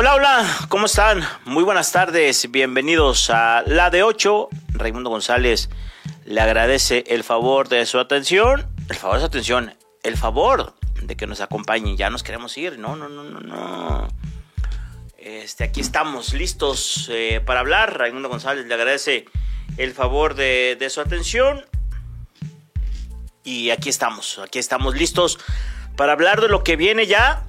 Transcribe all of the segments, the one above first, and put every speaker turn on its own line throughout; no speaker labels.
Hola, hola, ¿cómo están? Muy buenas tardes, bienvenidos a la de 8. Raimundo González le agradece el favor de su atención, el favor de su atención, el favor de que nos acompañen. Ya nos queremos ir, no, no, no, no, no. Este, aquí estamos listos eh, para hablar. Raimundo González le agradece el favor de, de su atención. Y aquí estamos, aquí estamos listos para hablar de lo que viene ya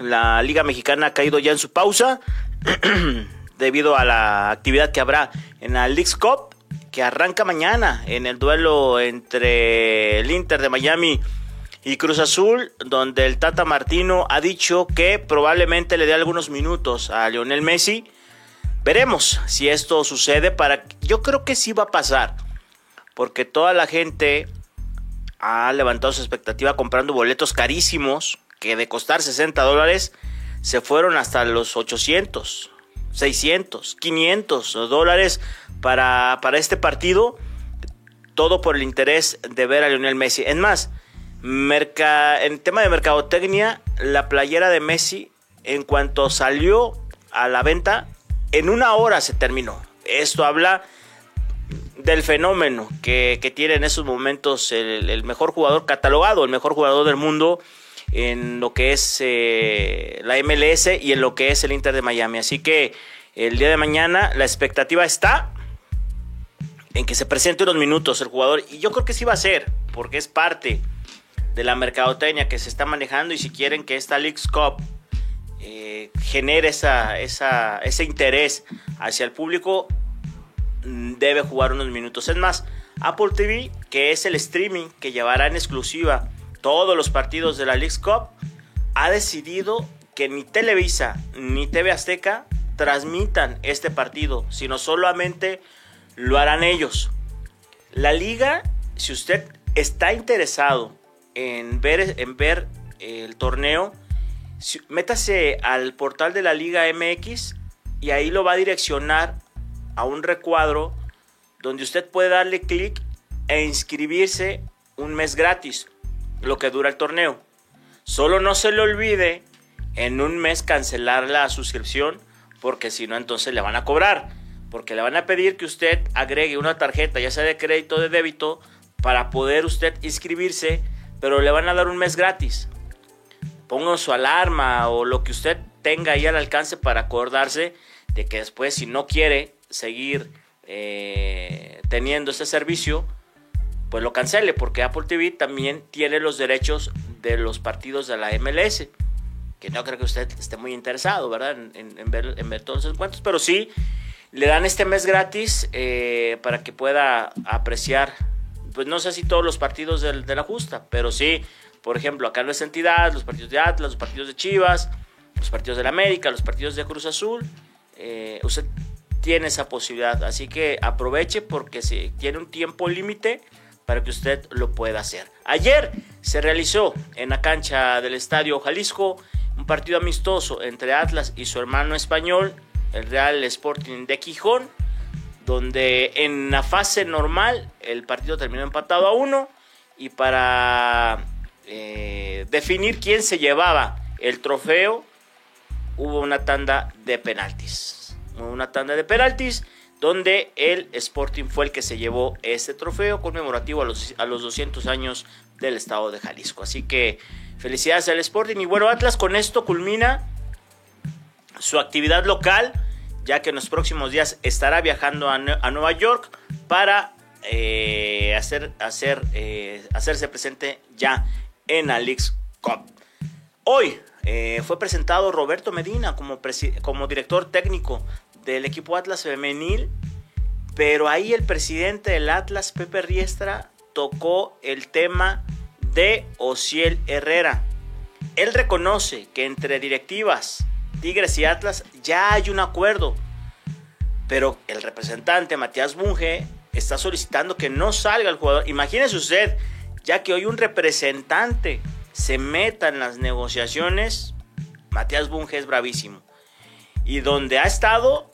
la Liga Mexicana ha caído ya en su pausa debido a la actividad que habrá en la League's Cup que arranca mañana en el duelo entre el Inter de Miami y Cruz Azul, donde el Tata Martino ha dicho que probablemente le dé algunos minutos a Lionel Messi. Veremos si esto sucede para yo creo que sí va a pasar, porque toda la gente ha levantado su expectativa comprando boletos carísimos que de costar 60 dólares se fueron hasta los 800, 600, 500 dólares para, para este partido. Todo por el interés de ver a Lionel Messi. Es más, en tema de mercadotecnia, la playera de Messi, en cuanto salió a la venta, en una hora se terminó. Esto habla del fenómeno que, tiene en esos momentos el, mejor jugador catalogado, el mejor jugador del mundo en lo que es eh, la MLS y en lo que es el Inter de Miami. Así que el día de mañana la expectativa está en que se presente unos minutos el jugador y yo creo que sí va a ser porque es parte de la mercadotecnia que se está manejando y si quieren que esta League's Cup eh, genere esa, ese interés hacia el público mm, debe jugar unos minutos. Es más, Apple TV, que es el streaming que llevará en exclusiva todos los partidos de la League Cup, ha decidido que ni Televisa ni TV Azteca transmitan este partido, sino solamente lo harán ellos. La liga, si usted está interesado en ver, en ver el torneo, métase al portal de la Liga MX y ahí lo va a direccionar a un recuadro donde usted puede darle clic e inscribirse un mes gratis lo que dura el torneo. Solo no se le olvide en un mes cancelar la suscripción porque si no entonces le van a cobrar. Porque le van a pedir que usted agregue una tarjeta, ya sea de crédito o de débito, para poder usted inscribirse, pero le van a dar un mes gratis. Ponga su alarma o lo que usted tenga ahí al alcance para acordarse de que después si no quiere seguir eh, teniendo ese servicio, pues lo cancele, porque Apple TV también tiene los derechos de los partidos de la MLS, que no creo que usted esté muy interesado, ¿verdad? En, ver, todos esos encuentros, pero sí le dan este mes gratis eh, para que pueda apreciar, pues no sé si todos los partidos de, la justa, pero sí, por ejemplo, acá en nuestra entidad, los partidos de Atlas, los partidos de Chivas, los partidos de la América, los partidos de Cruz Azul, eh, usted tiene esa posibilidad, así que aproveche porque si tiene un tiempo límite, para que usted lo pueda hacer. Ayer se realizó en la cancha del Estadio Jalisco un partido amistoso entre Atlas y su hermano español, el Real Sporting de Quijón, donde en la fase normal el partido terminó empatado a uno y para eh, definir quién se llevaba el trofeo hubo una tanda de penaltis. Una tanda de penaltis donde el Sporting fue el que se llevó este trofeo conmemorativo a los, a los 200 años del estado de Jalisco. Así que felicidades al Sporting y bueno, Atlas con esto culmina su actividad local, ya que en los próximos días estará viajando a, Nueva York para eh, hacer, hacer, eh, hacerse presente ya en League's Cup. Hoy eh, fue presentado Roberto Medina como, como director técnico del equipo Atlas femenil, pero ahí el presidente del Atlas, Pepe Riestra, tocó el tema de Ociel Herrera. Él reconoce que entre directivas, Tigres y Atlas ya hay un acuerdo, pero el representante Matías Bunge está solicitando que no salga el jugador. Imagínese usted, ya que hoy un representante se meta en las negociaciones, Matías Bunge es bravísimo. Y donde ha estado,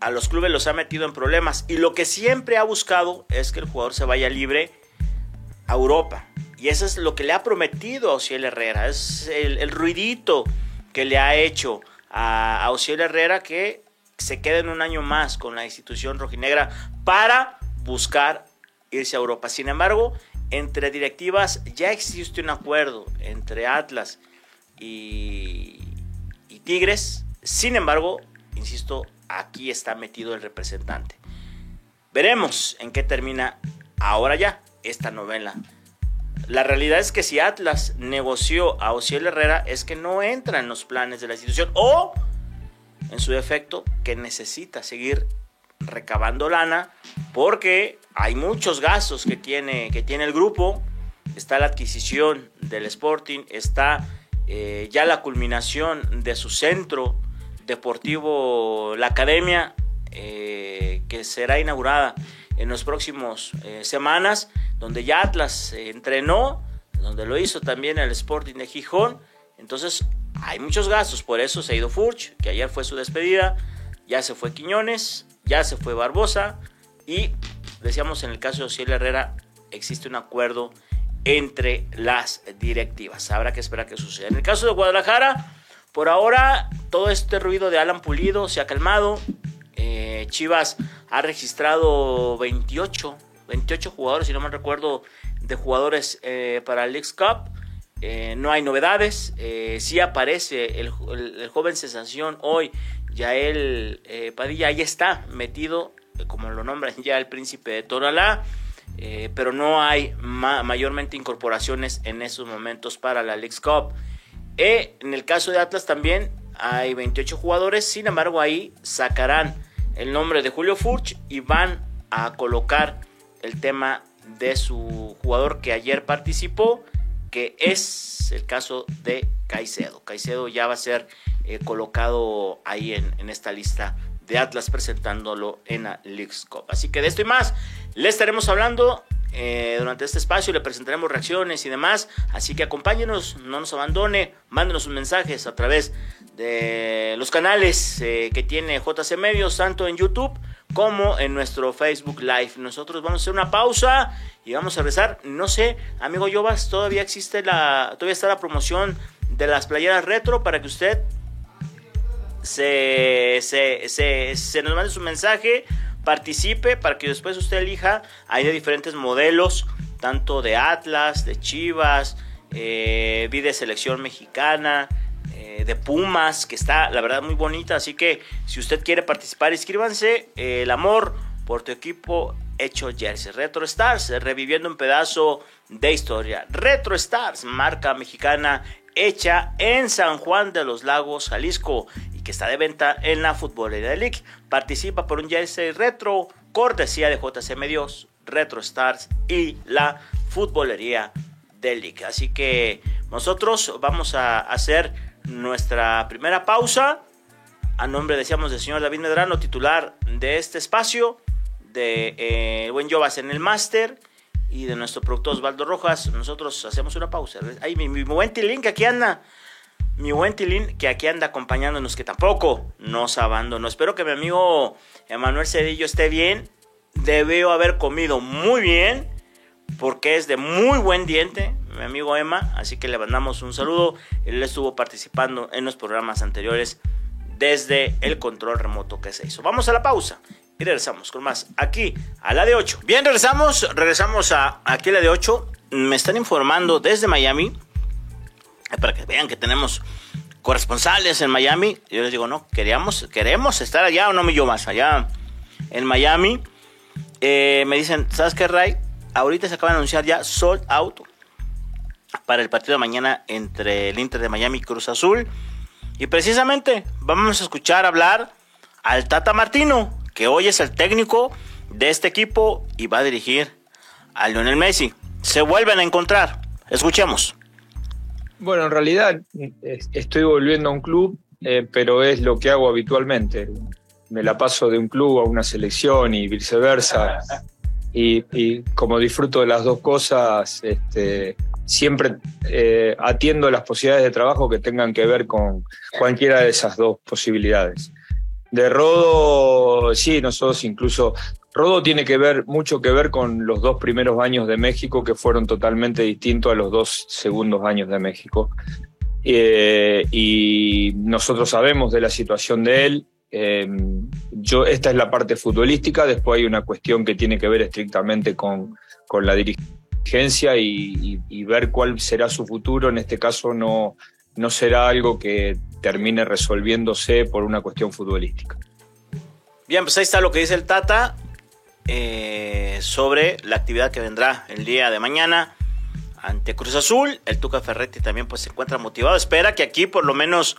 a los clubes los ha metido en problemas. Y lo que siempre ha buscado es que el jugador se vaya libre a Europa. Y eso es lo que le ha prometido a Ociel Herrera. Es el, ruidito que le ha hecho a, a Herrera que se queden un año más con la institución rojinegra para buscar irse a Europa. Sin embargo, entre directivas ya existe un acuerdo entre Atlas y Tigres. Sin embargo, insisto, aquí está metido el representante. Veremos en qué termina ahora ya esta novela. La realidad es que si Atlas negoció a Ociel Herrera es que no entra en los planes de la institución o en su defecto, que necesita seguir recabando lana porque hay muchos gastos que tiene, que tiene el grupo. Está la adquisición del Sporting, está eh, ya la culminación de su centro deportivo, la academia, eh, que será inaugurada en los próximos eh, semanas, donde ya Atlas entrenó, donde lo hizo también el Sporting de Gijón. Entonces hay muchos gastos, por eso se ha ido Furch, que ayer fue su despedida, ya se fue Quiñones, ya se fue Barbosa y decíamos en el caso de Ociel Herrera existe un acuerdo entre las directivas. Habrá que esperar que suceda. En el caso de Guadalajara, por ahora todo este ruido de Alan Pulido se ha calmado. Eh, Chivas ha registrado 28, 28 jugadores, si no me recuerdo, de jugadores eh, para el League Cup. Eh, no hay novedades. Eh, sí aparece el, joven sensación hoy, Yael Padilla, ahí está metido, como lo nombran ya el príncipe de Toralá. pero no hay mayormente incorporaciones en esos momentos para la League Cup. En el caso de Atlas también hay 28 jugadores, sin embargo ahí sacarán el nombre de Julio Furch y van a colocar el tema de su jugador que ayer participó que es el caso de Caicedo. Caicedo ya va a ser eh, colocado ahí en, esta lista de Atlas presentándolo en la League's Cup. Así que de esto y más le estaremos hablando eh, durante este espacio, le presentaremos reacciones y demás. Así que acompáñenos, no nos abandone, mándenos sus mensajes a través de los canales eh, que tiene JC Medios, tanto en YouTube como en nuestro Facebook Live. Nosotros vamos a hacer una pausa y vamos a rezar. No sé, amigo Yovas, todavía existe la, todavía está la promoción de las playeras retro para que usted se, se, nos mande su mensaje, participe para que después usted elija. Hay de diferentes modelos, tanto de Atlas, de Chivas, eh, de selección mexicana. Eh, de Pumas, que está la verdad muy bonita. Así que si usted quiere participar, inscríbanse. Eh, el amor por tu equipo hecho jersey. Retro Stars, reviviendo un pedazo de historia. Retro Stars, marca mexicana hecha en San Juan de los Lagos, Jalisco, y que está de venta en la Futbolería League. Participa por un jersey retro, cortesía de JC Medios, Retro Stars y la Futbolería de League. Así que nosotros vamos a hacer nuestra primera pausa. A nombre, decíamos, del señor David Medrano, titular de este espacio, de eh, Buen Jovas en el máster y de nuestro productor Osvaldo Rojas, nosotros hacemos una pausa. Ay, mi, mi buen Tilín que aquí anda. Mi buen Tilín que aquí anda acompañándonos, que tampoco nos abandonó. Espero que mi amigo Emanuel Cedillo esté bien. Debió haber comido muy bien, porque es de muy buen diente mi amigo Emma, así que le mandamos un saludo. Él estuvo participando en los programas anteriores desde el control remoto que se hizo. Vamos a la pausa y regresamos con más aquí a la de 8. Bien, regresamos, regresamos a a la de 8. Me están informando desde Miami para que vean que tenemos corresponsales en Miami. Yo les digo, no, queríamos, queremos estar allá o no me yo más allá en Miami. Eh, me dicen, ¿sabes qué, Ray? Ahorita se acaba de anunciar ya sold out para el partido de mañana entre el Inter de Miami y Cruz Azul. Y precisamente vamos a escuchar hablar al Tata Martino, que hoy es el técnico de este equipo y va a dirigir a Lionel Messi. Se vuelven a encontrar. Escuchemos.
Bueno, en realidad estoy volviendo a un club, eh, pero es lo que hago habitualmente. Me la paso de un club a una selección y viceversa. Y, y como disfruto de las dos cosas, este, siempre eh, atiendo las posibilidades de trabajo que tengan que ver con cualquiera de esas dos posibilidades. De Rodo, sí, nosotros incluso, Rodo tiene que ver mucho que ver con los dos primeros años de México que fueron totalmente distintos a los dos segundos años de México. eh, y nosotros sabemos de la situación de él. Em, yo, esta es la parte futbolística, después hay una cuestión que tiene que ver estrictamente con, con la dirigencia y, ver cuál será su futuro. En este caso no, no será algo que termine resolviéndose por una cuestión futbolística.
Bien, pues ahí está lo que dice el Tata eh, sobre la actividad que vendrá el día de mañana ante Cruz Azul. El Tuca Ferretti también pues se encuentra motivado. Espera que aquí por lo menos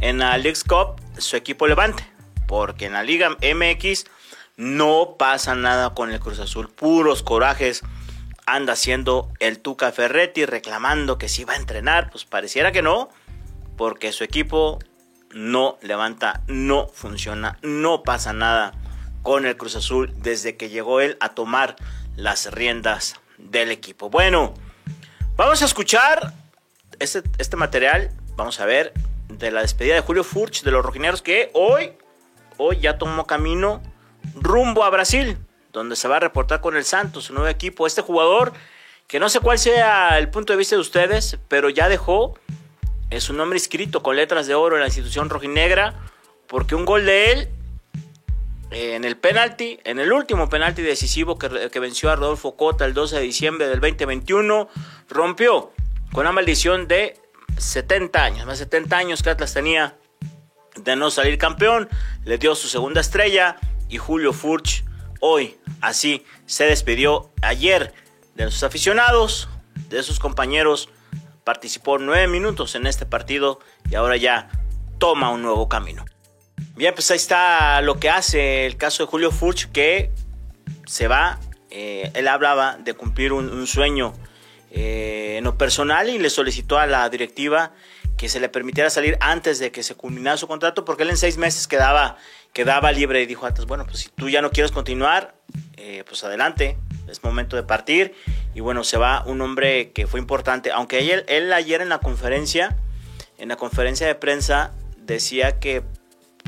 en la League Cup su equipo levante. Porque en la Liga MX no pasa nada con el Cruz Azul. Puros corajes anda haciendo el Tuca Ferretti reclamando que si va a entrenar. Pues pareciera que no. Porque su equipo no levanta, no funciona, no pasa nada con el Cruz Azul desde que llegó él a tomar las riendas del equipo. Bueno, vamos a escuchar este, este material, vamos a ver, de la despedida de Julio Furch de los rojineros que hoy, hoy ya tomó camino rumbo a Brasil, donde se va a reportar con el Santos, su nuevo equipo. Este jugador, que no sé cuál sea el punto de vista de ustedes, pero ya dejó es un nombre inscrito con letras de oro en la institución rojinegra, porque un gol de él en el penalti, en el último penalti decisivo que, venció a Rodolfo Cota el 12 de diciembre del 2021, rompió con una maldición de 70 años, más de 70 años que Atlas tenía de no salir campeón, le dio su segunda estrella y Julio Furch hoy así se despidió ayer de sus aficionados, de sus compañeros, participó nueve minutos en este partido y ahora ya toma un nuevo camino. Bien, pues ahí está lo que hace el caso de Julio Furch, que se va, eh, él hablaba de cumplir un, sueño eh, en lo personal y le solicitó a la directiva que se le permitiera salir antes de que se culminara su contrato, porque él en seis meses quedaba, quedaba libre y dijo antes, bueno, pues si tú ya no quieres continuar, eh, pues adelante, es momento de partir. Y bueno, se va un hombre que fue importante, aunque él, él ayer en la conferencia, en la conferencia de prensa, decía que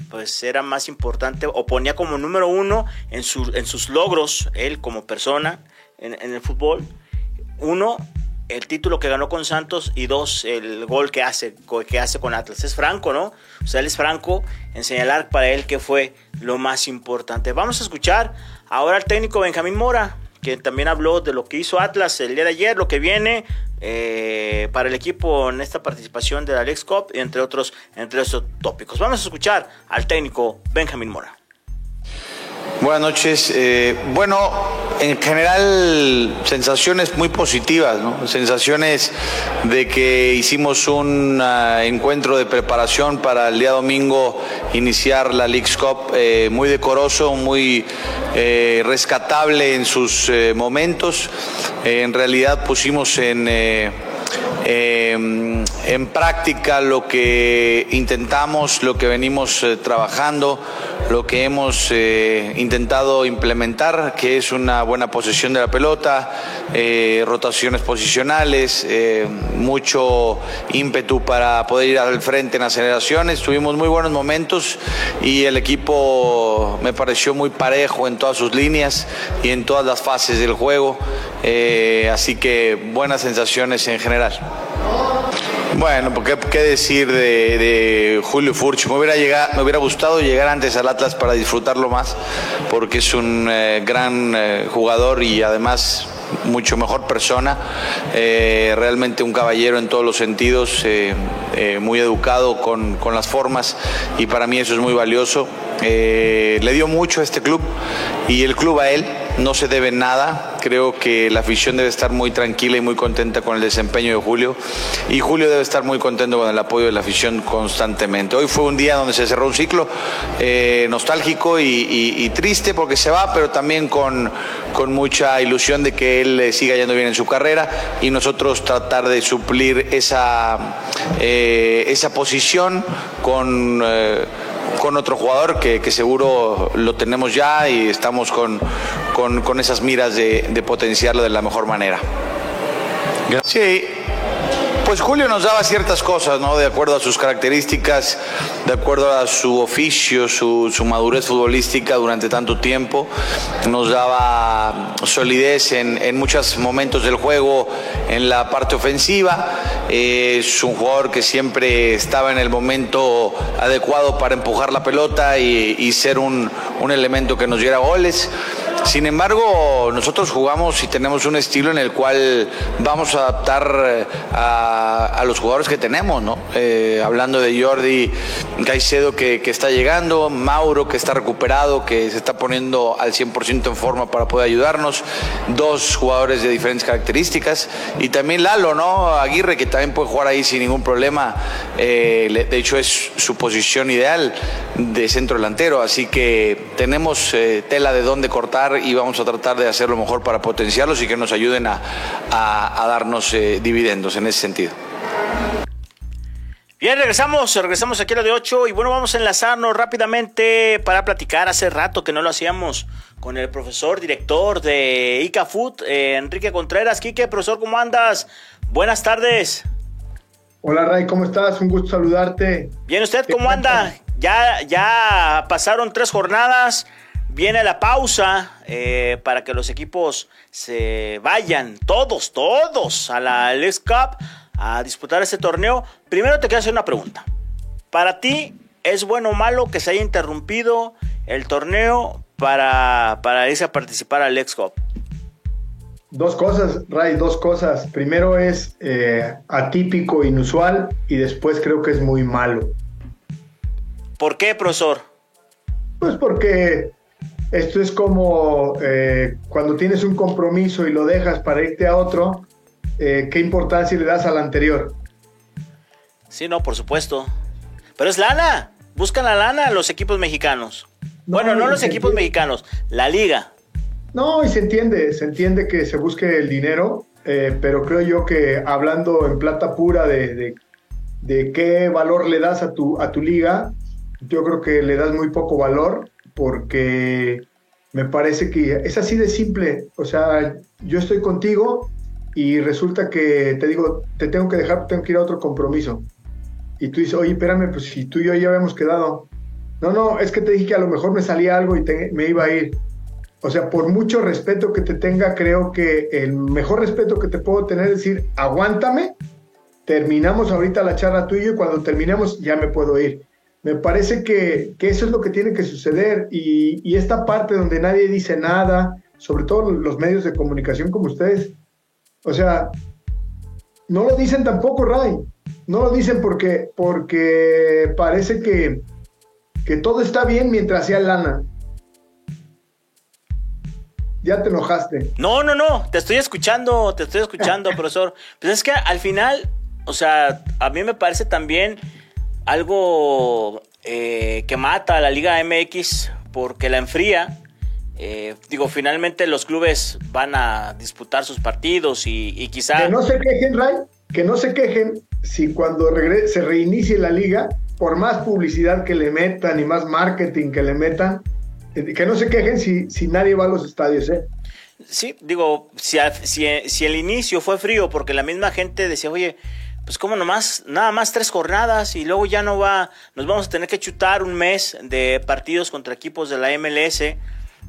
pues era más importante o ponía como número uno en, en sus logros, él como persona en, el fútbol. Uno, el título que ganó con Santos y dos, el gol que hace, que hace con Atlas. Es franco, ¿no? O sea, él es franco en señalar para él que fue lo más importante. Vamos a escuchar ahora al técnico Benjamín Mora, que también habló de lo que hizo Atlas el día de ayer, lo que viene eh, para el equipo en esta participación de la Lex Cup, entre otros, entre esos tópicos. Vamos a escuchar al técnico Benjamín Mora.
Buenas noches. Eh, bueno, en general sensaciones muy positivas, ¿no? sensaciones de que hicimos un ah, encuentro de preparación para el día domingo iniciar la League's Cup eh, muy decoroso, muy eh, rescatable en sus momentos. en realidad pusimos en en práctica lo que intentamos, lo que venimos trabajando lo que hemos eh, intentado implementar, que es una buena posesión de la pelota, eh, rotaciones posicionales, eh, mucho ímpetu para poder ir al frente en aceleraciones. Tuvimos muy buenos momentos y el equipo me pareció muy parejo en todas sus líneas y en todas las fases del juego. así que buenas sensaciones en general. Bueno, ¿qué, qué decir de, Julio Furch? Me hubiera, llegado, me hubiera gustado llegar antes al Atlas para disfrutarlo más, porque es un eh, gran eh, jugador y además mucho mejor persona, eh, realmente un caballero en todos los sentidos, muy educado con, con, las formas y para mí eso es muy valioso. le dio mucho a este club y el club a él no se debe nada. Creo que la afición debe estar muy tranquila y muy contenta con el desempeño de Julio. Y Julio debe estar muy contento con el apoyo de la afición constantemente. Hoy fue un día donde se cerró un ciclo eh, nostálgico y, triste porque se va, pero también con, con mucha ilusión de que él eh, siga yendo bien en su carrera y nosotros tratar de suplir esa, eh, esa posición con con otro jugador que, seguro lo tenemos ya y estamos con, con, esas miras de, potenciarlo de la mejor manera. Sí, Pues Julio nos daba ciertas cosas, ¿no? De acuerdo a sus características, de acuerdo a su oficio, su, madurez futbolística durante tanto tiempo. Nos daba solidez en, en muchos momentos del juego en la parte ofensiva. es un jugador que siempre estaba en el momento adecuado para empujar la pelota y, y ser un, un elemento que nos diera goles. Sin embargo, nosotros jugamos y tenemos un estilo en el cual vamos a adaptar eh, a, los jugadores que tenemos, ¿no? Eh, hablando de Jordi Caicedo que, está llegando, Mauro que está recuperado, que se está poniendo al 100% en forma para poder ayudarnos, dos jugadores de diferentes características y también Lalo, ¿no? Aguirre que también puede jugar ahí sin ningún problema, eh, de hecho es su posición ideal de centro delantero, así que tenemos tela de dónde cortar y vamos a tratar de hacer lo mejor para potenciarlos y que nos ayuden a, darnos eh, dividendos en ese sentido.
Bien, regresamos, regresamos aquí a lo de 8 y bueno, vamos a enlazarnos rápidamente para platicar. Hace rato que no lo hacíamos con el profesor director de ICAFUT, eh, Enrique Contreras. Quique, profesor, ¿cómo andas? Buenas tardes.
Hola Ray, ¿cómo estás? Un gusto saludarte.
Bien, ¿usted cómo anda? Ya, ya pasaron tres jornadas. Viene la pausa eh, para que los equipos se vayan, todos, todos, a la League Cup a disputar este torneo. Primero te quiero hacer una pregunta. ¿Para ti es bueno o malo que se haya interrumpido el torneo para, para irse a participar al League Cup?
Dos cosas, Ray, dos cosas. Primero es eh, atípico, inusual y después creo que es muy malo.
¿Por qué, profesor?
Pues porque esto es como eh, cuando tienes un compromiso y lo dejas para irte a otro, eh, ¿qué importancia le das al anterior?
Sí, no, por supuesto. Pero es lana. Buscan la lana los equipos mexicanos. bueno, no los equipos mexicanos, la liga.
No, y se entiende, se entiende que se busque el dinero, eh, pero creo yo que hablando en plata pura de, de, qué valor le das a tu, a tu liga, yo creo que le das muy poco valor porque me parece que es así de simple. O sea, yo estoy contigo y resulta que te digo, te tengo que dejar, tengo que ir a otro compromiso. Y tú dices, oye, espérame, pues si tú y yo ya habíamos quedado. No, no, es que te dije que a lo mejor me salía algo y me iba a ir. O sea, por mucho respeto que te tenga, creo que el mejor respeto que te puedo tener es decir, aguántame, terminamos ahorita la charla tuya y cuando terminemos ya me puedo ir. Me parece que, eso es lo que tiene que suceder y, esta parte donde nadie dice nada, sobre todo los medios de comunicación como ustedes, o sea, no lo dicen tampoco, Ray. No lo dicen porque, porque parece que, que todo está bien mientras sea lana. Ya te enojaste.
No, no, no, te estoy escuchando, te estoy escuchando, profesor. Pues es que al final, o sea, a mí me parece también algo eh, que mata a la Liga MX porque la enfría. Eh, digo, finalmente los clubes van a disputar sus partidos y, quizá...
Que no se quejen, Ray, que no se quejen si cuando se reinicie la liga, por más publicidad que le metan y más marketing que le metan, eh, que no se quejen si, si nadie va a los estadios, ¿eh?
Sí, digo, si, si, si el inicio fue frío porque la misma gente decía, oye, pues como nomás, nada más tres jornadas y luego ya no va, nos vamos a tener que chutar un mes de partidos contra equipos de la MLS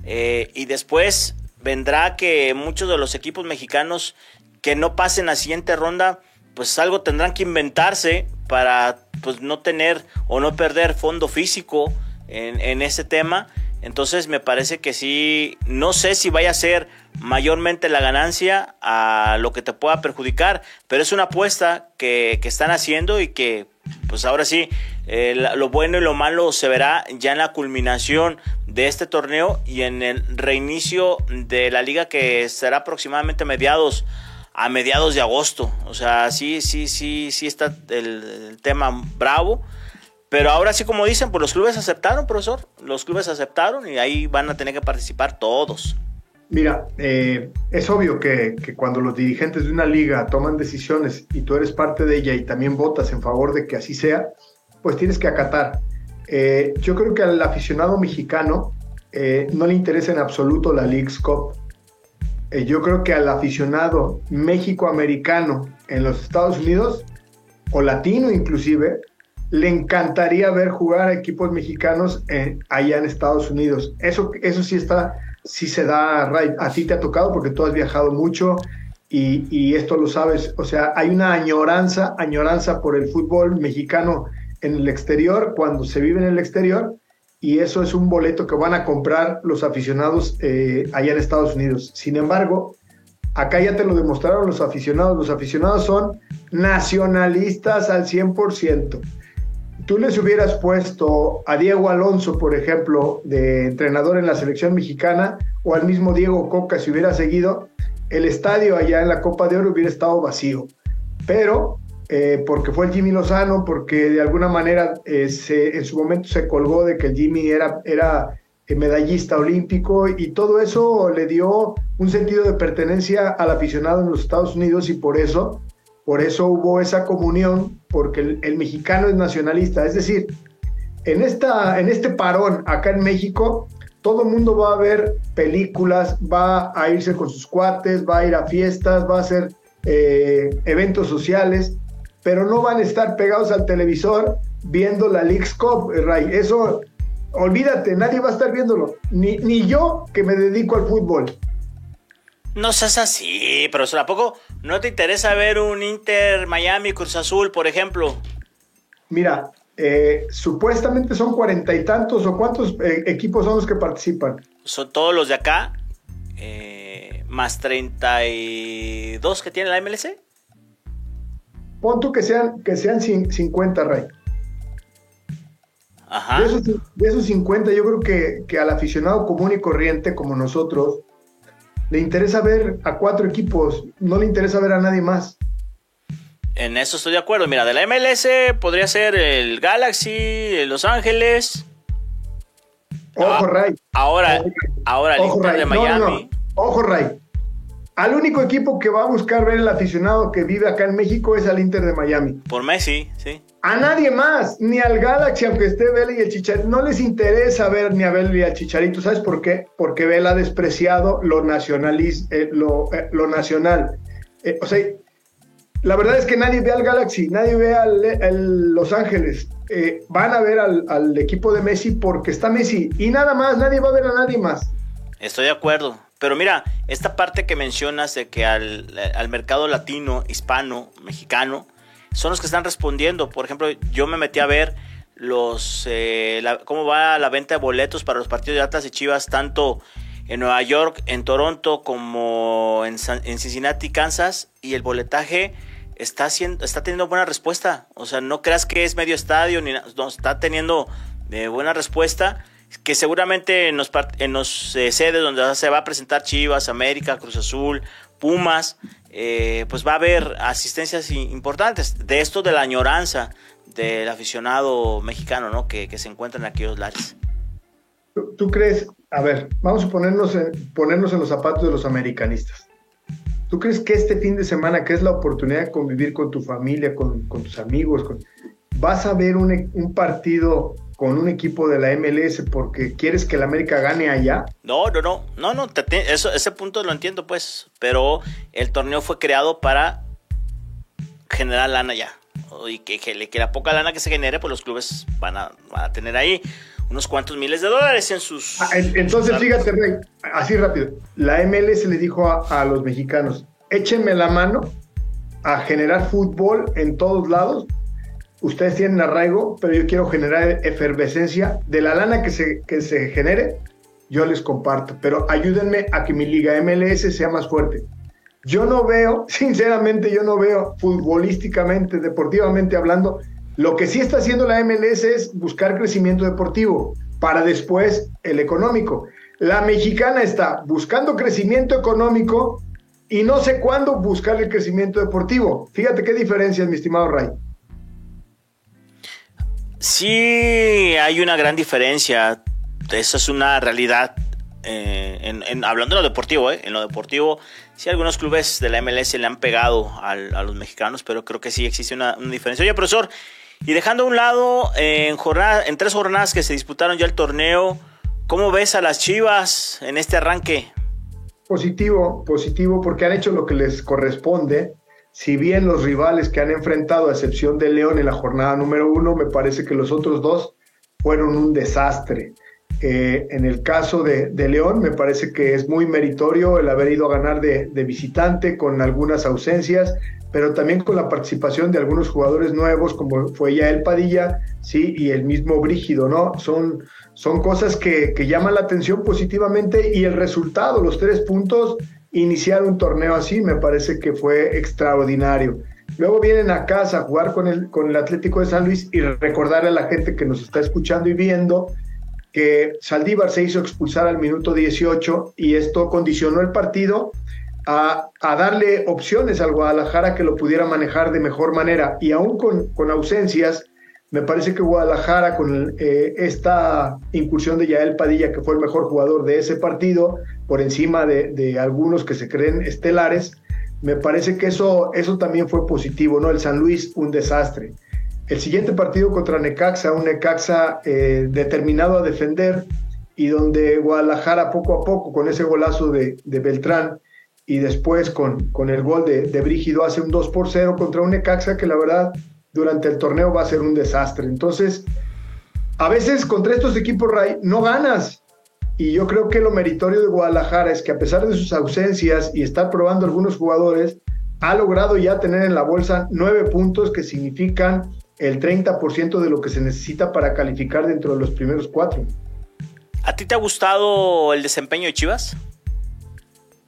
eh, y después vendrá que muchos de los equipos mexicanos que no pasen a siguiente ronda, pues algo tendrán que inventarse para pues no tener o no perder fondo físico en, en ese tema. Entonces me parece que sí, no sé si vaya a ser mayormente la ganancia a lo que te pueda perjudicar, pero es una apuesta que, están haciendo y que pues ahora sí, eh, lo bueno y lo malo se verá ya en la culminación de este torneo y en el reinicio de la liga que será aproximadamente mediados a mediados de agosto. O sea, sí, sí, sí, sí está el tema bravo. Pero ahora sí, como dicen, pues los clubes aceptaron, profesor. Los clubes aceptaron y ahí van a tener que participar todos.
Mira, eh, es obvio que, cuando los dirigentes de una liga toman decisiones y tú eres parte de ella y también votas en favor de que así sea, pues tienes que acatar. Eh, yo creo que al aficionado mexicano eh, no le interesa en absoluto la League's Cup. yo creo que al aficionado México-americano en los Estados Unidos o latino inclusive, le encantaría ver jugar a equipos mexicanos allá en Estados Unidos. Eso, eso sí está, sí se da, Ray. A ti te ha tocado porque tú has viajado mucho y, y, esto lo sabes. O sea, hay una añoranza, añoranza por el fútbol mexicano en el exterior, cuando se vive en el exterior, y eso es un boleto que van a comprar los aficionados eh, allá en Estados Unidos. Sin embargo, acá ya te lo demostraron los aficionados. Los aficionados son nacionalistas al 100% tú les hubieras puesto a Diego Alonso, por ejemplo, de entrenador en la selección mexicana, o al mismo Diego Coca, si hubiera seguido, el estadio allá en la Copa de Oro hubiera estado vacío. Pero eh, porque fue el Jimmy Lozano, porque de alguna manera eh, en su momento se colgó de que el Jimmy era, era eh, medallista olímpico y todo eso le dio un sentido de pertenencia al aficionado en los Estados Unidos y por eso por eso hubo esa comunión, porque el, mexicano es nacionalista. Es decir, en, esta, en este parón acá en México, todo el mundo va a ver películas, va a irse con sus cuates, va a ir a fiestas, va a hacer eh, eventos sociales, pero no van a estar pegados al televisor viendo la League's Cup, Ray. Eso, olvídate, nadie va a estar viéndolo. Ni, ni yo que me dedico al fútbol.
No seas así, pero ¿a poco no te interesa ver un Inter Miami Cruz Azul, por ejemplo?
Mira, eh, supuestamente son cuarenta y tantos o cuántos eh, equipos son los que participan.
Son todos los de acá, eh, más 32 que tiene la MLC.
Pon tú que sean, que sean 50, Rey. Ajá. De esos, de esos 50, yo creo que, que al aficionado común y corriente como nosotros, le interesa ver a cuatro equipos, no le interesa ver a nadie más.
En eso estoy de acuerdo. Mira, de la MLS podría ser el Galaxy, el Los Ángeles.
Ojo, ah, Ray.
Ahora, ahora el Inter de Miami.
Ojo, Ray. Al único equipo que va a buscar ver el aficionado que vive acá en México es al Inter de Miami.
Por Messi, sí.
A nadie más, ni al Galaxy, aunque esté Vela y el Chicharito. No les interesa ver ni a Vela y al Chicharito. ¿Sabes por qué? Porque Vela ha despreciado lo, nacionalis, eh, lo, eh, lo, nacional. Eh, o sea, la verdad es que nadie ve al Galaxy, nadie ve al, Los Ángeles. van a ver al, al, equipo de Messi porque está Messi. Y nada más, nadie va a ver a nadie más.
Estoy de acuerdo. Pero mira, esta parte que mencionas de que al, al mercado latino, hispano, mexicano, son los que están respondiendo. Por ejemplo, yo me metí a ver los eh, cómo va la venta de boletos para los partidos de Atlas y Chivas, tanto en Nueva York, en Toronto, como en, en Cincinnati, Kansas, y el boletaje está, haciendo, está teniendo buena respuesta. O sea, no creas que es medio estadio, ni no, está teniendo eh, buena respuesta. Que seguramente en los, eh, sedes donde se va a presentar Chivas, América, Cruz Azul, Pumas, eh, pues va a haber asistencias importantes. De esto de la añoranza del aficionado mexicano, ¿no? Que, se encuentra en aquellos lares.
¿Tú, crees, a ver, vamos a ponernos en, ponernos en los zapatos de los americanistas. ¿Tú crees que este fin de semana, que es la oportunidad de convivir con tu familia, con, tus amigos, vas a ver un partido con un equipo de la MLS porque quieres que la América gane allá?
No, no, no, no, no, eso, ese punto lo entiendo pues, pero el torneo fue creado para generar lana ya. Y que, que, la poca lana que se genere, pues los clubes van a, tener ahí unos cuantos miles de dólares en sus...
Ah, entonces, fíjate, Rey, así rápido. La MLS le dijo a, a los mexicanos, échenme la mano a generar fútbol en todos lados ustedes tienen arraigo, pero yo quiero generar efervescencia de la lana que se, que se genere, yo les comparto, pero ayúdenme a que mi liga MLS sea más fuerte. Yo no veo, sinceramente, yo no veo futbolísticamente, deportivamente hablando, lo que sí está haciendo la MLS es buscar crecimiento deportivo para después el económico. La mexicana está buscando crecimiento económico y no sé cuándo buscar el crecimiento deportivo. Fíjate qué diferencia, mi estimado Ray.
Sí, hay una gran diferencia. Esa es una realidad. Eh, en, hablando de lo deportivo, eh, en lo deportivo, sí, algunos clubes de la MLS le han pegado a los mexicanos, pero creo que sí existe una, diferencia. Oye, profesor, y dejando a un lado, en, jornada, en tres jornadas que se disputaron ya el torneo, ¿cómo ves a las Chivas en este arranque?
Positivo, positivo, porque han hecho lo que les corresponde si bien los rivales que han enfrentado, a excepción de León en la jornada número uno, me parece que los otros dos fueron un desastre. Eh, en el caso de, León, me parece que es muy meritorio el haber ido a ganar de, visitante con algunas ausencias, pero también con la participación de algunos jugadores nuevos, como fue ya el Padilla, sí, y el mismo Brígido, ¿no? Son, son cosas que, que llaman la atención positivamente y el resultado, los tres puntos, iniciar un torneo así me parece que fue extraordinario. Luego vienen a casa a jugar con el, con el Atlético de San Luis y recordarle a la gente que nos está escuchando y viendo que Saldívar se hizo expulsar al minuto 18 y esto condicionó el partido a, darle opciones al Guadalajara que lo pudiera manejar de mejor manera. Y aún con, con ausencias, me parece que Guadalajara, con eh, esta incursión de Yael Padilla, que fue el mejor jugador de ese partido, por encima de, algunos que se creen estelares, me parece que eso, eso también fue positivo, ¿no? El San Luis, un desastre. El siguiente partido contra Necaxa, un Necaxa eh, determinado a defender y donde Guadalajara poco a poco con ese golazo de, Beltrán y después con, con el gol de, de, Brígido hace un 2 por 0 contra un Necaxa que la verdad durante el torneo va a ser un desastre. Entonces, a veces contra estos equipos, Ray, no ganas. Y yo creo que lo meritorio de Guadalajara es que a pesar de sus ausencias y estar probando algunos jugadores, ha logrado ya tener en la bolsa nueve puntos que significan el 30% de lo que se necesita para calificar dentro de los primeros cuatro.
¿A ti te ha gustado el desempeño de Chivas?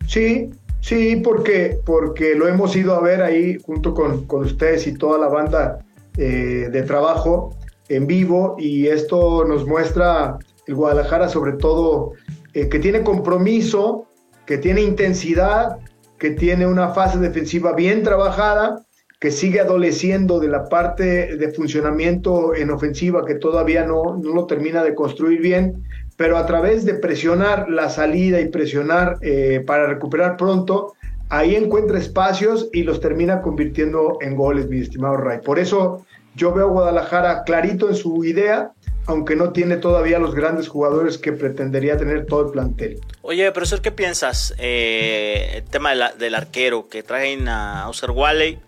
Sí, sí, porque, porque lo hemos ido a ver ahí junto con, con ustedes y toda la banda eh, de trabajo en vivo y esto nos muestra el Guadalajara sobre todo eh, que tiene compromiso, que tiene intensidad, que tiene una fase defensiva bien trabajada que sigue adoleciendo de la parte de funcionamiento en ofensiva que todavía no, no lo termina de construir bien, pero a través de presionar la salida y presionar eh, para recuperar pronto, ahí encuentra espacios y los termina convirtiendo en goles, mi estimado Ray. Por eso yo veo a Guadalajara clarito en su idea, aunque no tiene todavía los grandes jugadores que pretendería tener todo el plantel.
Oye, profesor, ¿qué piensas? Eh, el tema del arquero que traen a Oscar Wally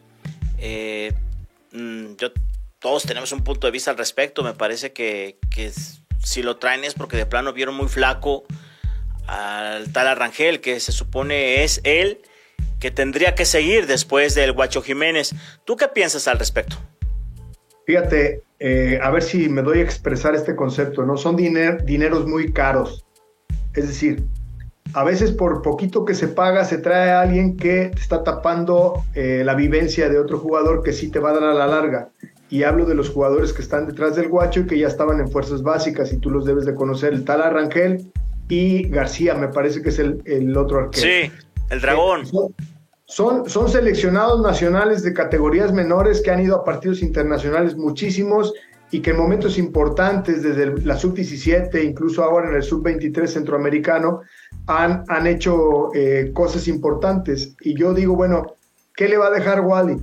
eh, mm, yo, todos tenemos un punto de vista al respecto. Me parece que, si lo traen es porque de plano vieron muy flaco al tal Arrangel, que se supone es él que tendría que seguir después del Guacho Jiménez. ¿Tú qué piensas al respecto?
Fíjate, eh, a ver si me doy a expresar este concepto, ¿no? Son dineros muy caros. Es decir, a veces por poquito que se paga se trae a alguien que te está tapando eh, la vivencia de otro jugador que sí te va a dar a la larga. Y hablo de los jugadores que están detrás del guacho y que ya estaban en fuerzas básicas y tú los debes de conocer, el tal Arrangel y García, me parece que es el, otro arquero.
Sí, el dragón.
son, son seleccionados nacionales de categorías menores que han ido a partidos internacionales muchísimos y que en momentos importantes, desde la sub-17, incluso ahora en el sub-23 centroamericano, han, han hecho eh, cosas importantes. Y yo digo, bueno, ¿qué le va a dejar Wally?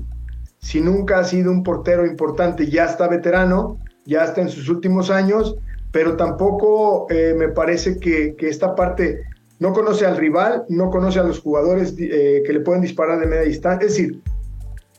Si nunca ha sido un portero importante, ya está veterano, ya está en sus últimos años, pero tampoco eh, me parece que, esta parte no conoce al rival, no conoce a los jugadores eh, que le pueden disparar de media distancia. Es decir,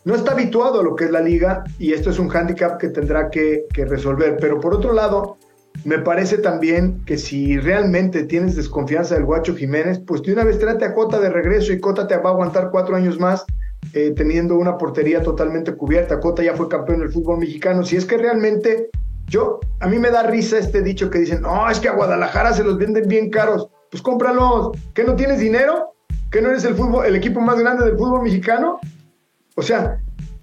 no está habituado a lo que es la liga y esto es un hándicap que tendrá que, que resolver. Pero por otro lado, me parece también que si realmente tienes desconfianza del Guacho Jiménez, pues de una vez trate a Cota de regreso y Cota te va a aguantar cuatro años más eh, teniendo una portería totalmente cubierta. Cota ya fue campeón del fútbol mexicano. Si es que realmente yo, a mí me da risa este dicho que dicen, no, es que a Guadalajara se los venden bien caros. Pues cómpralos. ¿Que no tienes dinero? ¿Que no eres el, fútbol, el equipo más grande del fútbol mexicano? O sea,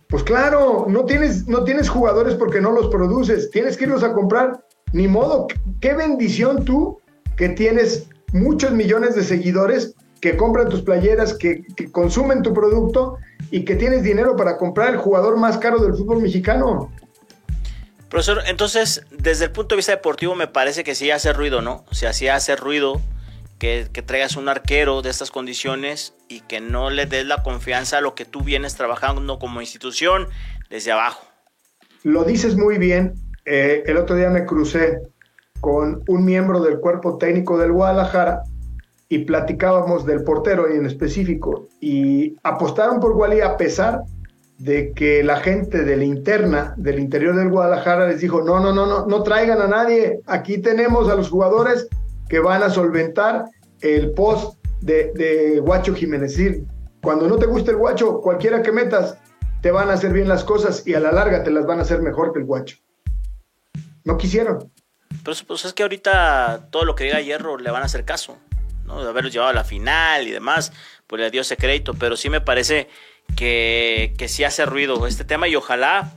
pues claro, no tienes, no tienes jugadores porque no los produces. Tienes que irlos a comprar ni modo, qué bendición tú que tienes muchos millones de seguidores que compran tus playeras, que, consumen tu producto y que tienes dinero para comprar el jugador más caro del fútbol mexicano.
Profesor, entonces, desde el punto de vista deportivo me parece que sí hace ruido, ¿no? O sea, sí hace ruido que, que, traigas un arquero de estas condiciones y que no le des la confianza a lo que tú vienes trabajando como institución desde abajo.
Lo dices muy bien, eh, el otro día me crucé con un miembro del cuerpo técnico del Guadalajara y platicábamos del portero en específico y apostaron por Wally a pesar de que la gente de la interna, del interior del Guadalajara, les dijo, no, no, no, no, no traigan a nadie, aquí tenemos a los jugadores que van a solventar el post de, Guacho Jiménez. cuando no te gusta el Guacho, cualquiera que metas, te van a hacer bien las cosas y a la larga te las van a hacer mejor que el Guacho. No quisieron.
Pero pues es que ahorita todo lo que diga Hierro le van a hacer caso, De haberlos llevado a la final y demás, pues le dio ese crédito, pero sí me parece que, que sí hace ruido este tema y ojalá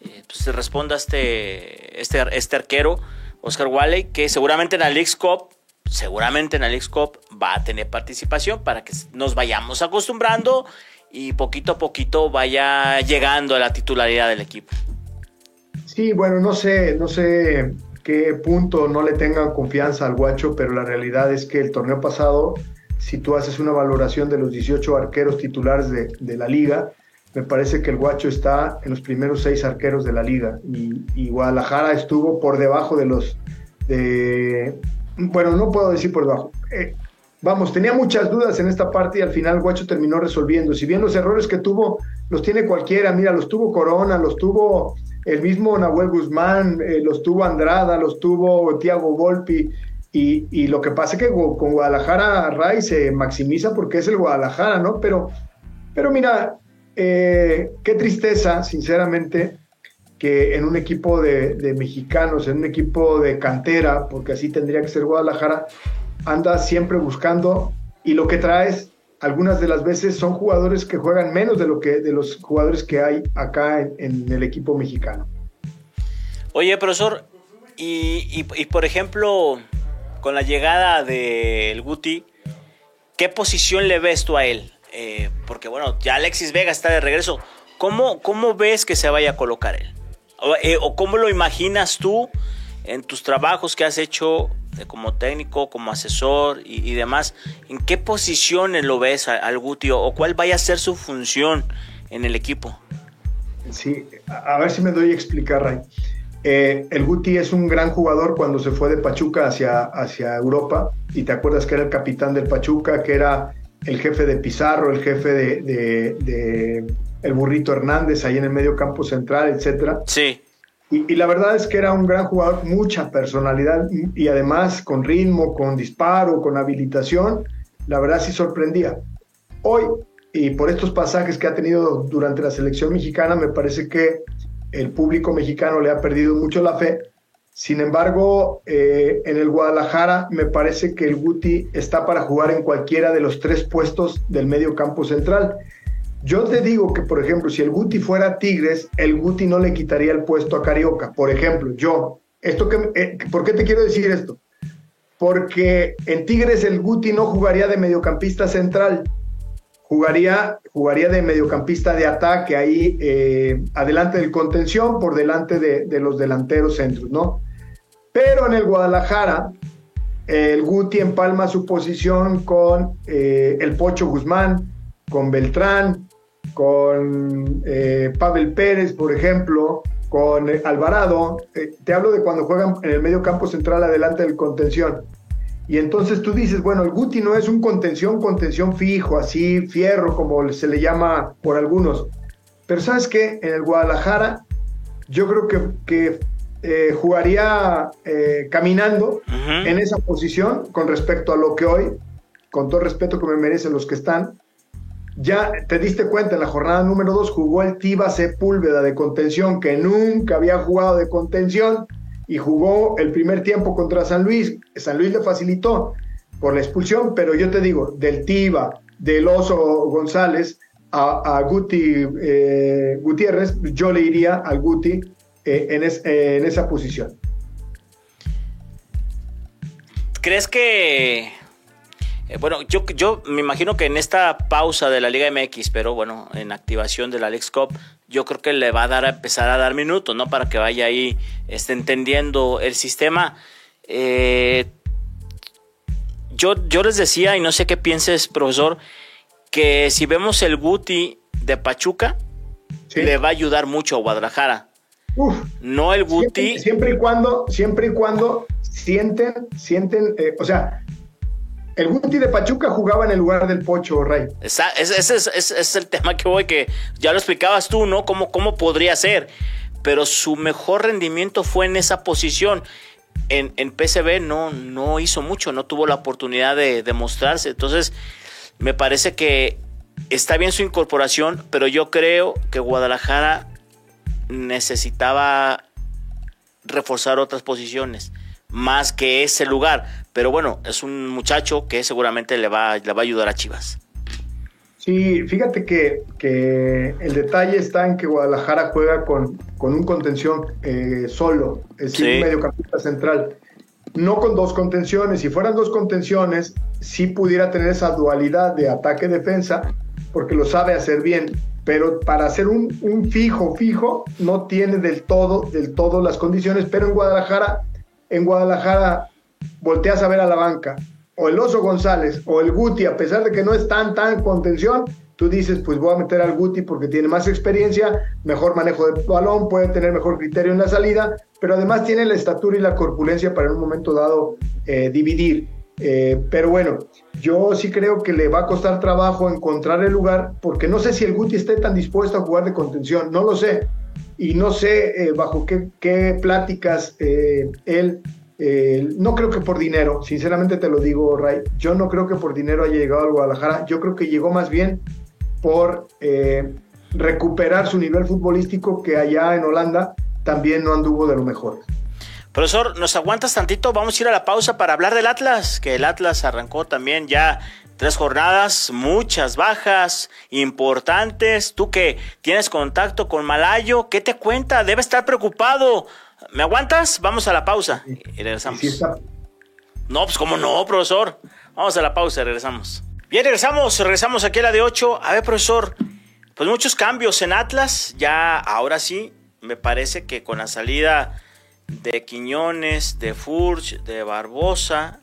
eh, pues, responda este, este, este arquero, Oscar Wally, que seguramente en la League Cup, seguramente en League Cup va a tener participación para que nos vayamos acostumbrando y poquito a poquito vaya llegando a la titularidad del equipo.
Sí, bueno, no sé, no sé qué punto no le tengan confianza al guacho, pero la realidad es que el torneo pasado si tú haces una valoración de los 18 arqueros titulares de, la liga, me parece que el Guacho está en los primeros seis arqueros de la liga. Y, Guadalajara estuvo por debajo de los de bueno no puedo decir por debajo. Eh, vamos tenía muchas dudas en esta parte y al final Guacho terminó resolviendo. Si bien los errores que tuvo los tiene cualquiera. Mira los tuvo Corona los tuvo el mismo Nahuel Guzmán eh, los tuvo Andrada los tuvo Tiago Volpi y, lo que pasa es que con Guadalajara Ray se maximiza porque es el Guadalajara, ¿no? Pero, pero mira, eh, qué tristeza, sinceramente, que en un equipo de, mexicanos, en un equipo de cantera, porque así tendría que ser Guadalajara, anda siempre buscando y lo que traes algunas de las veces son jugadores que juegan menos de lo que de los jugadores que hay acá en, el equipo mexicano.
Oye, profesor, y, y por ejemplo, con la llegada del Guti, ¿qué posición le ves tú a él? Eh, porque bueno, ya Alexis Vega está de regreso. ¿Cómo, cómo ves que se vaya a colocar él? O, eh, cómo lo imaginas tú en tus trabajos que has hecho como técnico, como asesor y, demás? ¿En qué posiciones lo ves al Guti o cuál vaya a ser su función en el equipo?
Sí, a ver si me doy a explicar, Ray. Eh, el Guti es un gran jugador cuando se fue de Pachuca hacia, hacia Europa y te acuerdas que era el capitán del Pachuca, que era el jefe de Pizarro, el jefe de, el burrito Hernández ahí en el medio campo central, etcétera.
Sí.
Y, la verdad es que era un gran jugador, mucha personalidad y, además con ritmo, con disparo, con habilitación, la verdad sí sorprendía. Hoy, y por estos pasajes que ha tenido durante la selección mexicana, me parece que el público mexicano le ha perdido mucho la fe. Sin embargo, eh, en el Guadalajara me parece que el Guti está para jugar en cualquiera de los tres puestos del medio campo central. Yo te digo que, por ejemplo, si el Guti fuera Tigres, el Guti no le quitaría el puesto a Carioca. Por ejemplo, yo, esto que, eh, ¿por qué te quiero decir esto? Porque en Tigres el Guti no jugaría de mediocampista central, jugaría, jugaría de mediocampista de ataque ahí eh, adelante del contención, por delante de, los delanteros centros, ¿no? Pero en el Guadalajara, el Guti empalma su posición con eh, el Pocho Guzmán, con Beltrán, con eh, Pavel Pérez, por ejemplo, con Alvarado. te hablo de cuando juegan en el medio campo central adelante del contención. Y entonces tú dices, bueno, el Guti no es un contención, contención fijo, así, fierro, como se le llama por algunos. Pero sabes qué, en el Guadalajara yo creo que, que eh, jugaría eh, caminando en esa posición con respecto a lo que hoy, con todo respeto que me merecen los que están, ya te diste cuenta en la jornada número 2 jugó el Tiba Sepúlveda de contención, que nunca había jugado de contención y jugó el primer tiempo contra San Luis. San Luis le facilitó por la expulsión, pero yo te digo, del Tiva, del Oso González a, Guti eh, Gutiérrez, yo le iría al Guti eh, en, en esa posición.
¿Crees que eh, bueno, yo, yo me imagino que en esta pausa de la Liga MX, pero bueno, en activación de la Alex Cup, yo creo que le va a dar a empezar a dar minutos, ¿no? Para que vaya ahí esté entendiendo el sistema. Eh, yo, yo les decía, y no sé qué pienses, profesor, que si vemos el Guti de Pachuca, le va a ayudar mucho a Guadalajara. no el Guti.
Siempre, y cuando, siempre y cuando sienten, sienten, eh, o sea, El Guti de Pachuca jugaba en el lugar del Pocho, Rey.
Ese es, el tema que voy, que ya lo explicabas tú, ¿no? ¿Cómo, cómo podría ser? Pero su mejor rendimiento fue en esa posición. En, en PCB no, no hizo mucho, no tuvo la oportunidad de demostrarse. Entonces, me parece que está bien su incorporación, pero yo creo que Guadalajara necesitaba reforzar otras posiciones más que ese lugar. Pero bueno, es un muchacho que seguramente le va, le va a ayudar a Chivas.
Sí, fíjate que, que el detalle está en que Guadalajara juega con, con un contención eh, solo, es decir, un mediocampista central. No con dos contenciones. Si fueran dos contenciones, sí pudiera tener esa dualidad de ataque-defensa, porque lo sabe hacer bien. Pero para hacer un, un fijo, fijo, no tiene del todo, del todo las condiciones. Pero en Guadalajara en Guadalajara volteas a ver a la banca, o el Oso González, o el Guti, a pesar de que no es tan, tan contención, tú dices, pues voy a meter al Guti porque tiene más experiencia, mejor manejo de balón, puede tener mejor criterio en la salida, pero además tiene la estatura y la corpulencia para en un momento dado eh, dividir. Eh, pero bueno, yo sí creo que le va a costar trabajo encontrar el lugar, porque no sé si el Guti esté tan dispuesto a jugar de contención, no lo sé y no sé eh, bajo qué, pláticas él, eh, no creo que por dinero, sinceramente te lo digo, Ray, yo no creo que por dinero haya llegado al Guadalajara, yo creo que llegó más bien por recuperar su nivel futbolístico que allá en Holanda también no anduvo de lo mejor.
Profesor, ¿nos aguantas tantito? Vamos a ir a la pausa para hablar del Atlas, que el Atlas arrancó también ya Tres jornadas, muchas bajas importantes. Tú que tienes contacto con Malayo, ¿qué te cuenta? Debe estar preocupado. ¿Me aguantas? Vamos a la pausa y regresamos. No, pues cómo no, profesor. Vamos a la pausa y regresamos. Bien, regresamos, regresamos aquí a la de 8. A ver, profesor, pues muchos cambios en Atlas. Ya ahora sí, me parece que con la salida de Quiñones, de Furch, de Barbosa,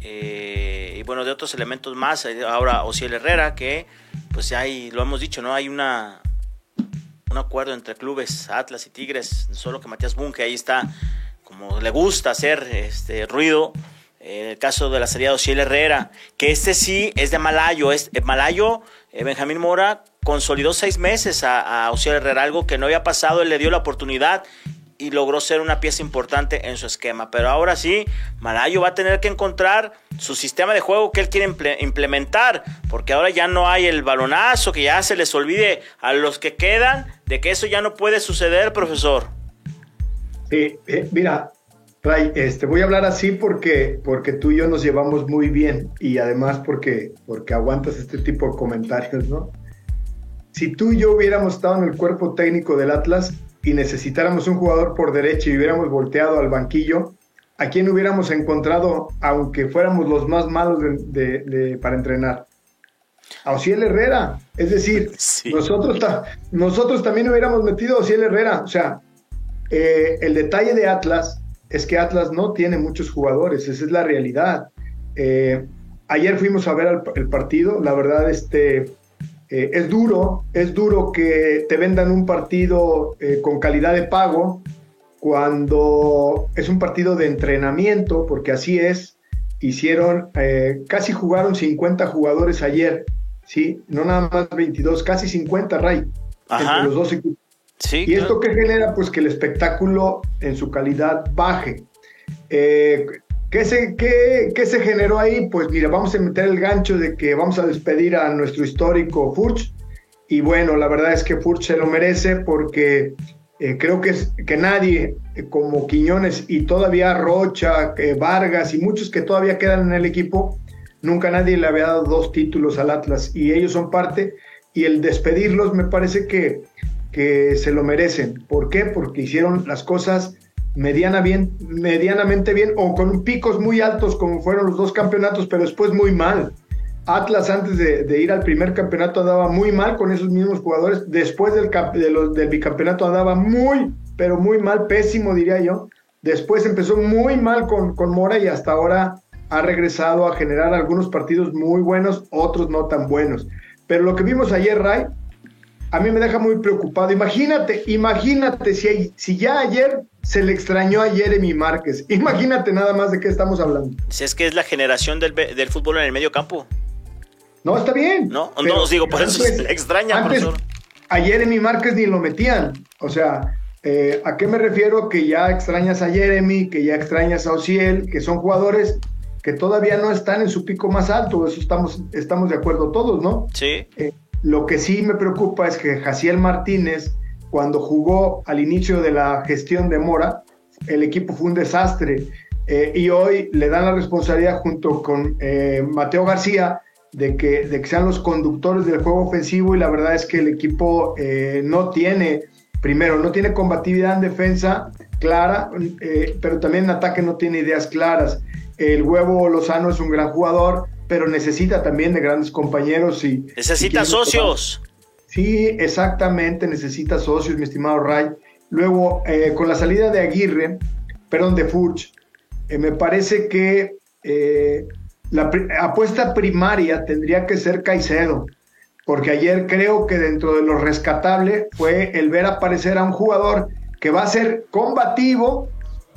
eh, y bueno, de otros elementos más. Ahora Ociel Herrera, que pues ya hay, lo hemos dicho, ¿no? Hay una un acuerdo entre clubes Atlas y Tigres, solo que Matías Bunge ahí está, como le gusta hacer este ruido. En el caso de la salida de Ociel Herrera, que este sí es de Malayo, es de Malayo, eh, Benjamín Mora consolidó seis meses a, a Herrera, algo que no había pasado, él le dio la oportunidad y logró ser una pieza importante en su esquema. Pero ahora sí, Malayo va a tener que encontrar su sistema de juego que él quiere implementar, porque ahora ya no hay el balonazo, que ya se les olvide a los que quedan de que eso ya no puede suceder, profesor.
Eh, mira, Ray, este, voy a hablar así porque, porque tú y yo nos llevamos muy bien y además porque, porque aguantas este tipo de comentarios, ¿no? Si tú y yo hubiéramos estado en el cuerpo técnico del Atlas, y necesitáramos un jugador por derecha y hubiéramos volteado al banquillo, ¿a quién hubiéramos encontrado, aunque fuéramos los más malos de, para entrenar? A Ociel Herrera. Es decir, nosotros, nosotros también hubiéramos metido a Ociel Herrera. O sea, eh, el detalle de Atlas es que Atlas no tiene muchos jugadores, esa es la realidad. Eh, ayer fuimos a ver el partido, la verdad, este, eh, es duro, es duro que te vendan un partido eh, con calidad de pago cuando es un partido de entrenamiento, porque así es. Hicieron, eh, casi jugaron 50 jugadores ayer, ¿sí? No nada más 22, casi 50, Ray, entre los dos equipos. ¿Y esto qué genera? Pues que el espectáculo en su calidad baje. ¿Qué se, qué, se generó ahí? Pues mira, vamos a meter el gancho de que vamos a despedir a nuestro histórico Furch. Y bueno, la verdad es que Furch se lo merece porque eh, creo que, que nadie eh, como Quiñones y todavía Rocha, eh, Vargas y muchos que todavía quedan en el equipo, nunca nadie le había dado dos títulos al Atlas y ellos son parte. Y el despedirlos me parece que, que se lo merecen. ¿Por qué? Porque hicieron las cosas bien, medianamente bien o con picos muy altos como fueron los dos campeonatos, pero después muy mal. Atlas antes de, ir al primer campeonato andaba muy mal con esos mismos jugadores, después del, del bicampeonato andaba muy, pero muy mal, pésimo diría yo. Después empezó muy mal con, con Mora y hasta ahora ha regresado a generar algunos partidos muy buenos, otros no tan buenos. Pero lo que vimos ayer, Ray, a mí me deja muy preocupado. Imagínate, imagínate si, si ya ayer se le extrañó a Jeremy Márquez. Imagínate nada más de qué estamos hablando.
Si es que es la generación del, del fútbol en el medio campo.
No, está bien.
No, no os digo, por eso se le extraña,
antes, profesor. A Jeremy Márquez ni lo metían. O sea, eh, ¿a qué me refiero? Que ya extrañas a Jeremy, que ya extrañas a Ociel, que son jugadores que todavía no están en su pico más alto. Eso estamos, estamos de acuerdo todos, ¿no?
Sí.
Eh, lo que sí me preocupa es que Jaciel Martínez, cuando jugó al inicio de la gestión de Mora, el equipo fue un desastre. Eh, y hoy le dan la responsabilidad junto con eh, Mateo García de que, sean los conductores del juego ofensivo y la verdad es que el equipo eh, no tiene, primero, no tiene combatividad en defensa clara, pero también en ataque no tiene ideas claras. El huevo Lozano es un gran jugador, pero necesita también de grandes compañeros y...
Necesita socios.
Sí, exactamente, necesita socios, mi estimado Ray. Luego, eh, con la salida de Aguirre, perdón, de Furch, eh, me parece que eh, la apuesta primaria tendría que ser Caicedo, porque ayer creo que dentro de lo rescatable fue el ver aparecer a un jugador que va a ser combativo,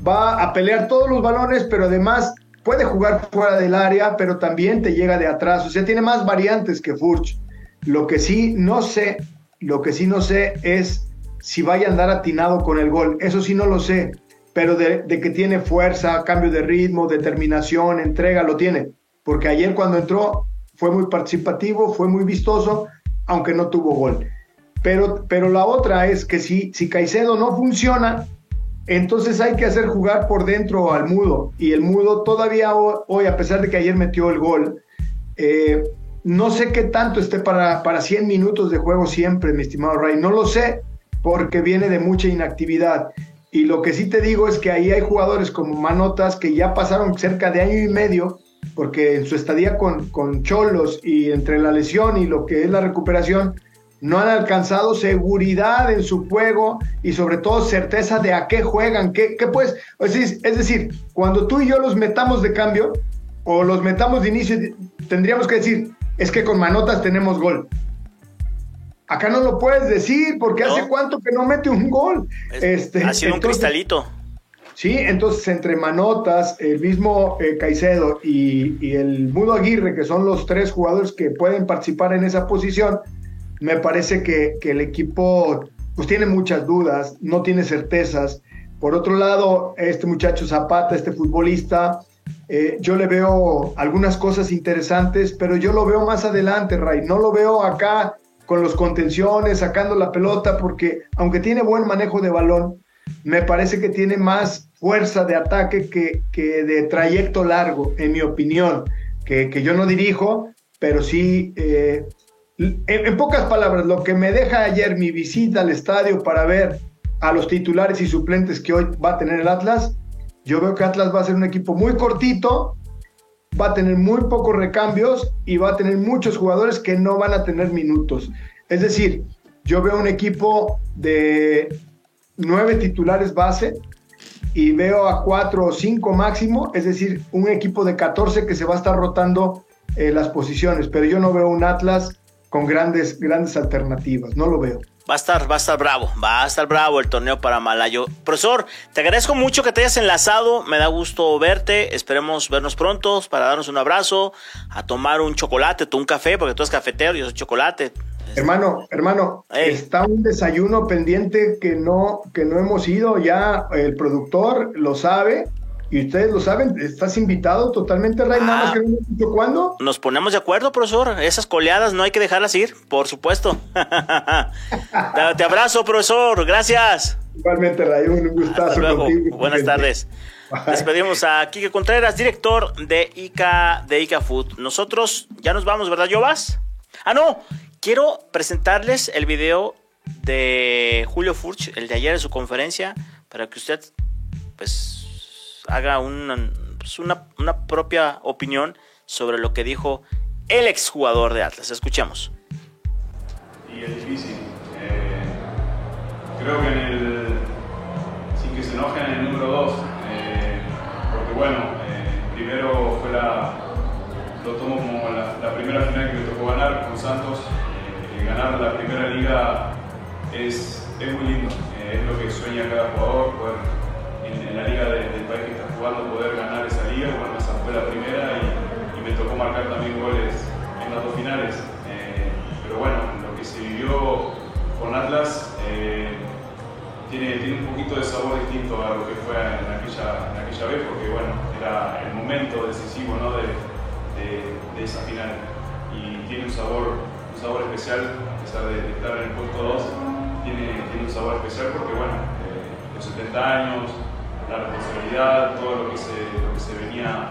va a pelear todos los balones, pero además puede jugar fuera del área, pero también te llega de atrás. O sea, tiene más variantes que Furch. Lo que sí no sé, lo que sí no sé es si vaya a andar atinado con el gol. Eso sí no lo sé. Pero de, que tiene fuerza, cambio de ritmo, determinación, entrega, lo tiene. Porque ayer cuando entró fue muy participativo, fue muy vistoso, aunque no tuvo gol. Pero, pero la otra es que si, si Caicedo no funciona, entonces hay que hacer jugar por dentro al mudo. Y el mudo todavía hoy, a pesar de que ayer metió el gol, eh, no sé qué tanto esté para, para 100 minutos de juego siempre, mi estimado Ray. No lo sé porque viene de mucha inactividad. Y lo que sí te digo es que ahí hay jugadores como Manotas que ya pasaron cerca de año y medio, porque en su estadía con, con Cholos y entre la lesión y lo que es la recuperación, no han alcanzado seguridad en su juego y sobre todo certeza de a qué juegan, qué, qué pues, es decir, cuando tú y yo los metamos de cambio o los metamos de inicio, tendríamos que decir, es que con manotas tenemos gol. Acá no lo puedes decir porque hace cuánto que no mete un gol.
este, ha sido un cristalito.
Sí, entonces entre Manotas, el mismo eh, Caicedo y, y, el Mudo Aguirre, que son los tres jugadores que pueden participar en esa posición, me parece que, el equipo pues tiene muchas dudas, no tiene certezas. Por otro lado, este muchacho Zapata, este futbolista, eh, yo le veo algunas cosas interesantes, pero yo lo veo más adelante, Ray. No lo veo acá con los contenciones, sacando la pelota, porque aunque tiene buen manejo de balón, me parece que tiene más fuerza de ataque que, que de trayecto largo, en mi opinión, que, que yo no dirijo, pero sí eh, en, pocas palabras, lo que me deja ayer mi visita al estadio para ver a los titulares y suplentes que hoy va a tener el Atlas, yo veo que Atlas va a ser un equipo muy cortito, va a tener muy pocos recambios y va a tener muchos jugadores que no van a tener minutos. Es decir, yo veo un equipo de nueve titulares base y veo a cuatro o cinco máximo, es decir, un equipo de 14 que se va a estar rotando eh, las posiciones, pero yo no veo un Atlas con grandes, grandes alternativas. No lo veo.
Va a estar, va a estar bravo, va a estar bravo el torneo para Malayo. Profesor, te agradezco mucho que te hayas enlazado, me da gusto verte, esperemos vernos pronto para darnos un abrazo, a tomar un chocolate, tú un café, porque tú eres cafetero, yo soy chocolate.
Hermano, hermano, está un desayuno pendiente que no, que no hemos ido, ya el productor lo sabe, y ustedes lo saben, estás invitado totalmente, Ray, nada más ah. que no dicho cuándo.
Nos ponemos de acuerdo, profesor. Esas coleadas no hay que dejarlas ir, por supuesto. te, abrazo, profesor. Gracias.
Igualmente, Ray, un gustazo contigo.
Buenas tardes. Despedimos a Kike Contreras, director de ICA, de ICA Food. Nosotros ya nos vamos, ¿verdad, Jovas? Ah, no. Quiero presentarles el video de Julio Furch, el de ayer en su conferencia, para que usted, pues, haga pues, una, una, propia opinión sobre lo que dijo el exjugador de Atlas. Escuchemos.
Y es difícil. Eh, creo que en el. Sin que se enojen en el número 2. Eh, porque bueno, eh, primero fue la. Lo tomo como la, primera final que le tocó ganar con Santos. ganar la primera liga es, es muy lindo, es lo que sueña cada jugador, poder la liga del país que está jugando poder ganar esa liga, bueno, esa fue la primera y, me tocó marcar también goles en las dos finales, pero bueno, lo que se vivió con Atlas tiene, tiene un poquito de sabor distinto a lo que fue en aquella, en aquella vez, porque bueno, era el momento decisivo ¿no? de, de, esa final. Y tiene un sabor, un sabor especial, a pesar de, estar en el puesto 2, tiene, tiene un sabor especial porque bueno, eh, los 70 años, la responsabilidad, todo lo que se, lo que se venía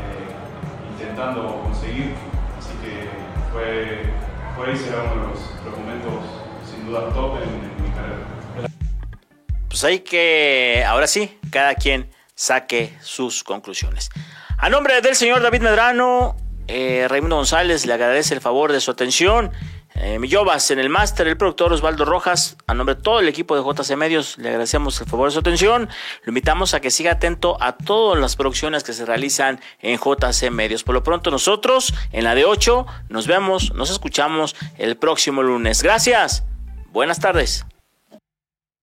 eh, intentando conseguir, así que fue, fue y será uno de los, los momentos sin duda top en, en mi carrera
pues hay que, ahora sí, cada quien saque sus conclusiones. A nombre del señor David Medrano, eh, Raimundo González le agradece el favor de su atención. Eh, Millobas en el máster, el productor Osvaldo Rojas, a nombre de todo el equipo de JC Medios, le agradecemos el favor de su atención. Lo invitamos a que siga atento a todas las producciones que se realizan en JC Medios. Por lo pronto nosotros, en la de 8, nos vemos, nos escuchamos el próximo lunes. Gracias. Buenas tardes.